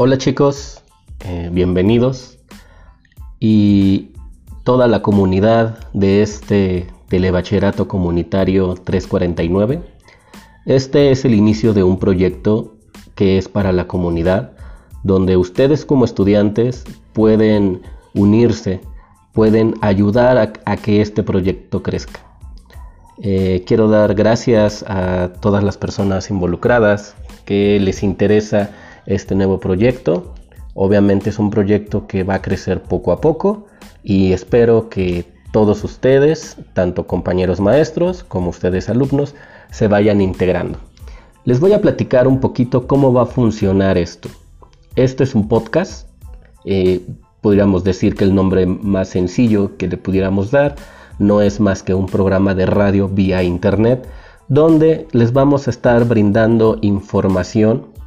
Hola chicos, eh, bienvenidos y toda la comunidad de este telebachillerato comunitario 349. Este es el inicio de un proyecto que es para la comunidad, donde ustedes como estudiantes pueden unirse, pueden ayudar a, que este proyecto crezca. Eh, quiero dar gracias a todas las personas involucradas que les interesa este nuevo proyecto. Obviamente es un proyecto que va a crecer poco a poco y espero que todos ustedes, tanto compañeros maestros como ustedes alumnos, se vayan integrando. Les voy a platicar un poquito cómo va a funcionar esto. Este es un podcast, eh, podríamos decir que el nombre más sencillo que le pudiéramos dar no es más que un programa de radio vía internet donde les vamos a estar brindando información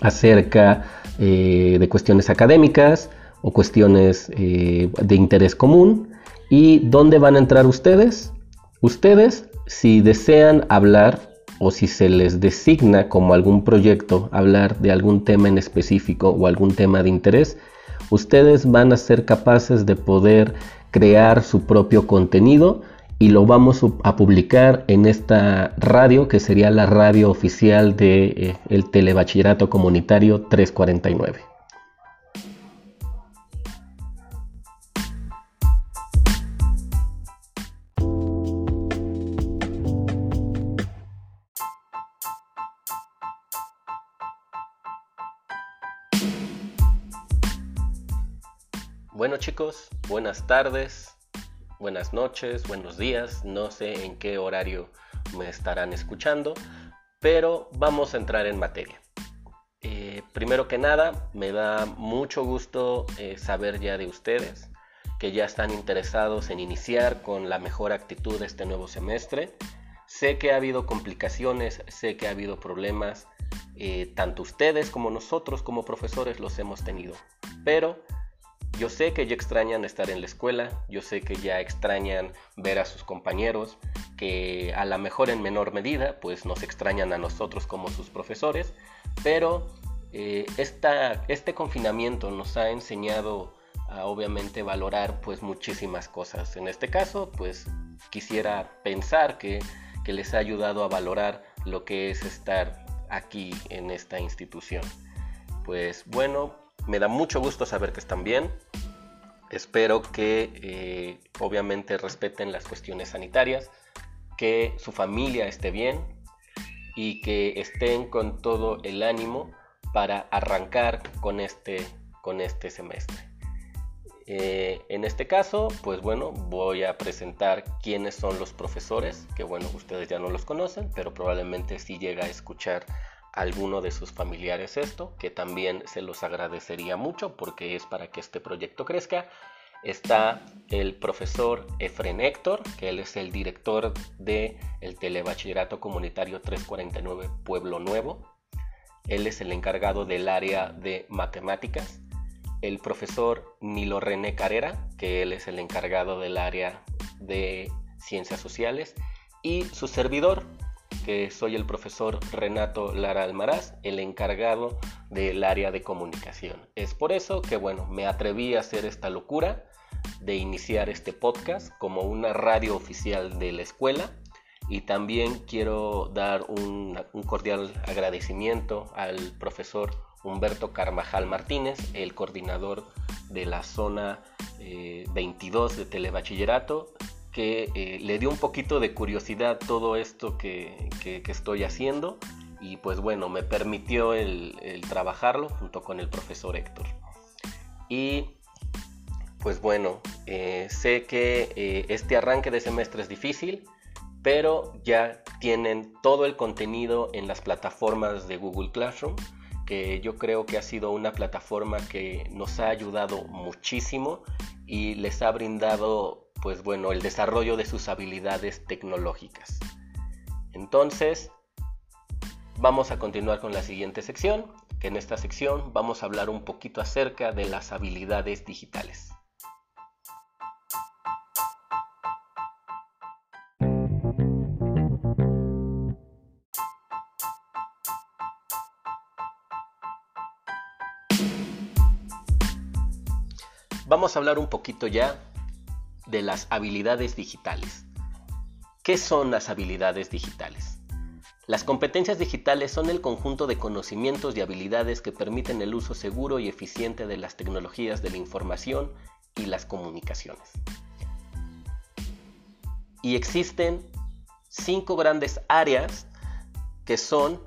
acerca eh, de cuestiones académicas o cuestiones eh, de interés común. ¿Y dónde van a entrar ustedes? Ustedes, si desean hablar o si se les designa como algún proyecto hablar de algún tema en específico o algún tema de interés, ustedes van a ser capaces de poder crear su propio contenido y lo vamos a publicar en esta radio que sería la radio oficial de eh, el Telebachillerato Comunitario 349. Bueno chicos, buenas tardes, buenas noches, buenos días, no sé en qué horario me estarán escuchando, pero vamos a entrar en materia. Eh, primero que nada, me da mucho gusto eh, saber ya de ustedes que ya están interesados en iniciar con la mejor actitud este nuevo semestre. Sé que ha habido complicaciones, sé que ha habido problemas, eh, tanto ustedes como nosotros como profesores los hemos tenido, pero yo sé que ya extrañan estar en la escuela, yo sé que ya extrañan ver a sus compañeros, que a lo mejor en menor medida pues nos extrañan a nosotros como sus profesores, pero eh, este confinamiento nos ha enseñado a obviamente valorar pues muchísimas cosas. En este caso pues quisiera pensar que, que les ha ayudado a valorar lo que es estar aquí en esta institución. Pues bueno, me da mucho gusto saber que están bien. Espero que eh, obviamente respeten las cuestiones sanitarias, que su familia esté bien y que estén con todo el ánimo para arrancar con este, con este semestre. Eh, en este caso, pues bueno, voy a presentar quiénes son los profesores, que bueno, ustedes ya no los conocen, pero probablemente si llega a escuchar alguno de sus familiares esto, que también se los agradecería mucho porque es para que este proyecto crezca. Está el profesor Efren Héctor, que él es el director del el Telebachillerato Comunitario 349 Pueblo Nuevo. Él es el encargado del área de matemáticas. El profesor Nilo René Carrera, que él es el encargado del área de ciencias sociales. Y su servidor, que soy el profesor Renato Lara Almaraz, el encargado del área de comunicación. Es por eso que, bueno, me atreví a hacer esta locura de iniciar este podcast como una radio oficial de la escuela y también quiero dar un, cordial agradecimiento al profesor Humberto Carvajal Martínez, el coordinador de la zona 22 eh, de telebachillerato que eh, le dio un poquito de curiosidad todo esto que, estoy haciendo y pues bueno, me permitió el, trabajarlo junto con el profesor Héctor. Y pues bueno, eh, sé que eh, este arranque de semestre es difícil, pero ya tienen todo el contenido en las plataformas de Google Classroom, que yo creo que ha sido una plataforma que nos ha ayudado muchísimo y les ha brindado pues bueno, el desarrollo de sus habilidades tecnológicas. Entonces, vamos a continuar con la siguiente sección, que en esta sección vamos a hablar un poquito acerca de las habilidades digitales. vamos a hablar un poquito ya de las habilidades digitales. ¿Qué son las habilidades digitales? Las competencias digitales son el conjunto de conocimientos y habilidades que permiten el uso seguro y eficiente de las tecnologías de la información y las comunicaciones. Y existen cinco grandes áreas que son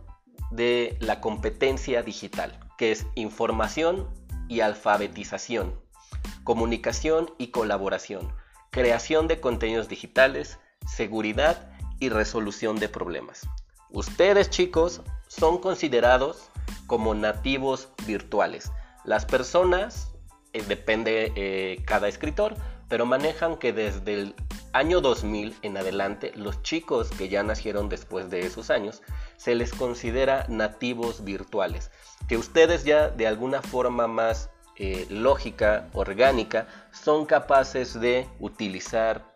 de la competencia digital, que es información y alfabetización, comunicación y colaboración, creación de contenidos digitales, seguridad y resolución de problemas. Ustedes chicos son considerados como nativos virtuales. Las personas, eh, depende eh, cada escritor, pero manejan que desde el año 2000 en adelante, los chicos que ya nacieron después de esos años, se les considera nativos virtuales. Que ustedes ya de alguna forma más eh, lógica, orgánica, son capaces de utilizar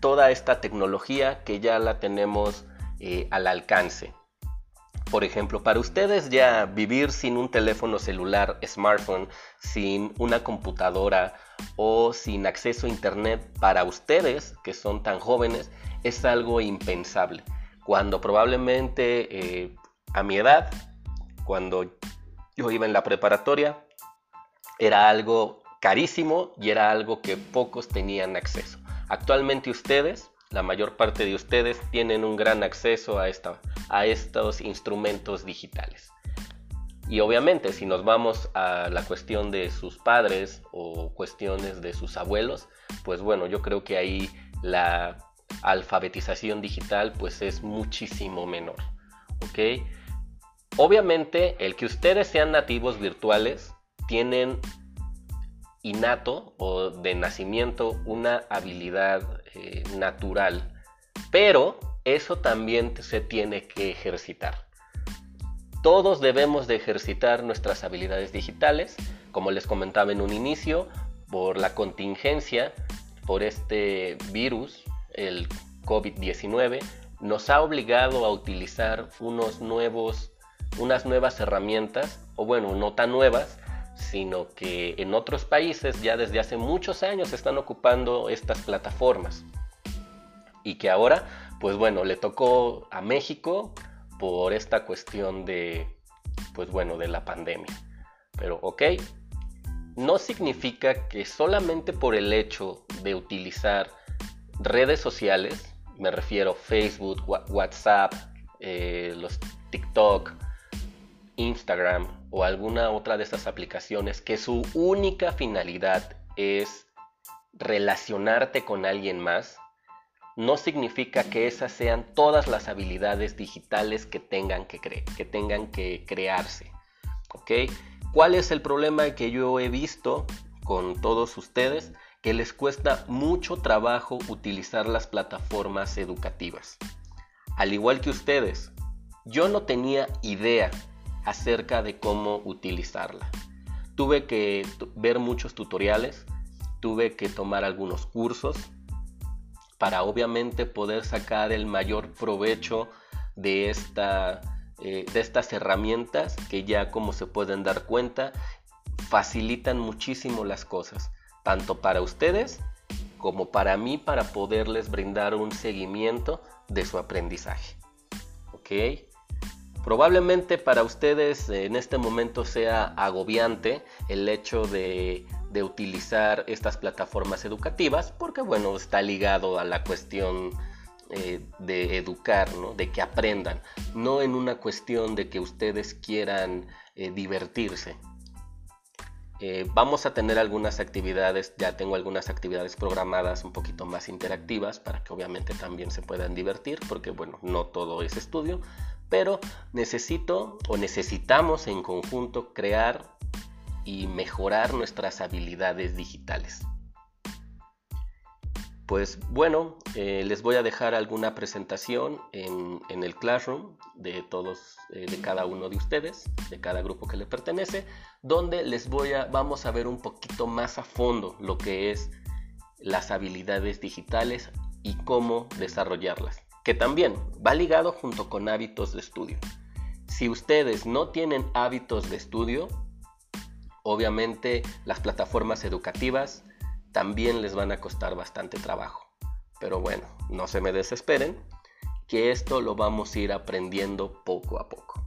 toda esta tecnología que ya la tenemos eh, al alcance. Por ejemplo, para ustedes ya vivir sin un teléfono celular, smartphone, sin una computadora o sin acceso a internet, para ustedes que son tan jóvenes, es algo impensable. Cuando probablemente eh, a mi edad, cuando yo iba en la preparatoria, era algo carísimo y era algo que pocos tenían acceso. Actualmente ustedes, la mayor parte de ustedes, tienen un gran acceso a, esta, a estos instrumentos digitales. Y obviamente si nos vamos a la cuestión de sus padres o cuestiones de sus abuelos, pues bueno, yo creo que ahí la alfabetización digital pues es muchísimo menor. ¿Ok? Obviamente el que ustedes sean nativos virtuales tienen innato o de nacimiento una habilidad eh, natural, pero eso también se tiene que ejercitar. Todos debemos de ejercitar nuestras habilidades digitales, como les comentaba en un inicio, por la contingencia, por este virus, el COVID-19, nos ha obligado a utilizar unos nuevos, unas nuevas herramientas, o bueno, no tan nuevas, sino que en otros países ya desde hace muchos años están ocupando estas plataformas. Y que ahora, pues bueno, le tocó a México por esta cuestión de, pues bueno, de la pandemia. Pero, ok, no significa que solamente por el hecho de utilizar redes sociales, me refiero Facebook, WhatsApp, eh, los TikTok, Instagram o alguna otra de estas aplicaciones que su única finalidad es relacionarte con alguien más, no significa que esas sean todas las habilidades digitales que tengan que, que, tengan que crearse. ¿ok? ¿Cuál es el problema que yo he visto con todos ustedes? Que les cuesta mucho trabajo utilizar las plataformas educativas. Al igual que ustedes, yo no tenía idea acerca de cómo utilizarla. Tuve que ver muchos tutoriales, tuve que tomar algunos cursos para obviamente poder sacar el mayor provecho de, esta, eh, de estas herramientas que ya como se pueden dar cuenta facilitan muchísimo las cosas, tanto para ustedes como para mí para poderles brindar un seguimiento de su aprendizaje. ¿Ok? Probablemente para ustedes en este momento sea agobiante el hecho de, utilizar estas plataformas educativas porque bueno, está ligado a la cuestión eh, de educar, de que aprendan, no en una cuestión de que ustedes quieran eh, divertirse. Eh, vamos a tener algunas actividades, ya tengo algunas actividades programadas un poquito más interactivas para que obviamente también se puedan divertir, porque bueno, no todo es estudio, pero necesito o necesitamos en conjunto crear y mejorar nuestras habilidades digitales. Pues bueno, eh, les voy a dejar alguna presentación en, el Classroom de todos, eh, de cada uno de ustedes, de cada grupo que le pertenece, donde les voy a, vamos a ver un poquito más a fondo lo que es las habilidades digitales y cómo desarrollarlas que también va ligado junto con hábitos de estudio. Si ustedes no tienen hábitos de estudio, Obviamente las plataformas educativas también les van a costar bastante trabajo. Pero bueno, no se me desesperen, que esto lo vamos a ir aprendiendo poco a poco.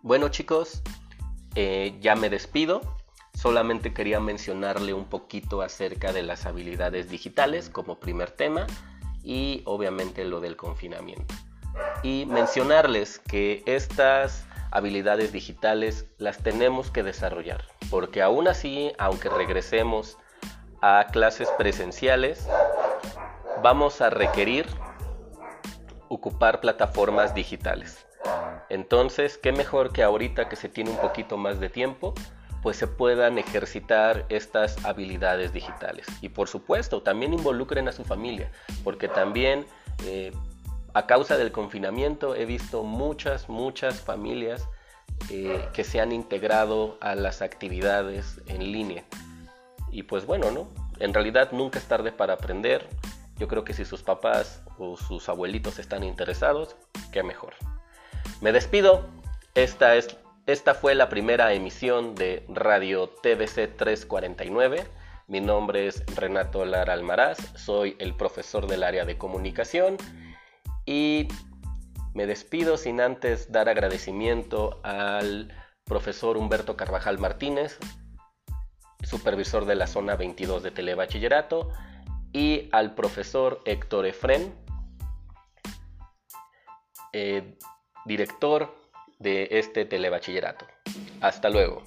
Bueno chicos, eh, ya me despido. Solamente quería mencionarle un poquito acerca de las habilidades digitales como primer tema y obviamente lo del confinamiento. Y mencionarles que estas habilidades digitales las tenemos que desarrollar, porque aún así, aunque regresemos a clases presenciales, vamos a requerir ocupar plataformas digitales. Entonces, qué mejor que ahorita que se tiene un poquito más de tiempo, pues se puedan ejercitar estas habilidades digitales. Y por supuesto, también involucren a su familia, porque también eh, a causa del confinamiento he visto muchas, muchas familias eh, que se han integrado a las actividades en línea. Y pues bueno, ¿no? En realidad nunca es tarde para aprender. Yo creo que si sus papás o sus abuelitos están interesados, qué mejor. Me despido. Esta, es, esta fue la primera emisión de Radio TVC 349. Mi nombre es Renato Lara Almaraz, soy el profesor del área de comunicación y me despido sin antes dar agradecimiento al profesor Humberto Carvajal Martínez, supervisor de la zona 22 de Telebachillerato, y al profesor Héctor Efren, eh, director de este telebachillerato. Hasta luego.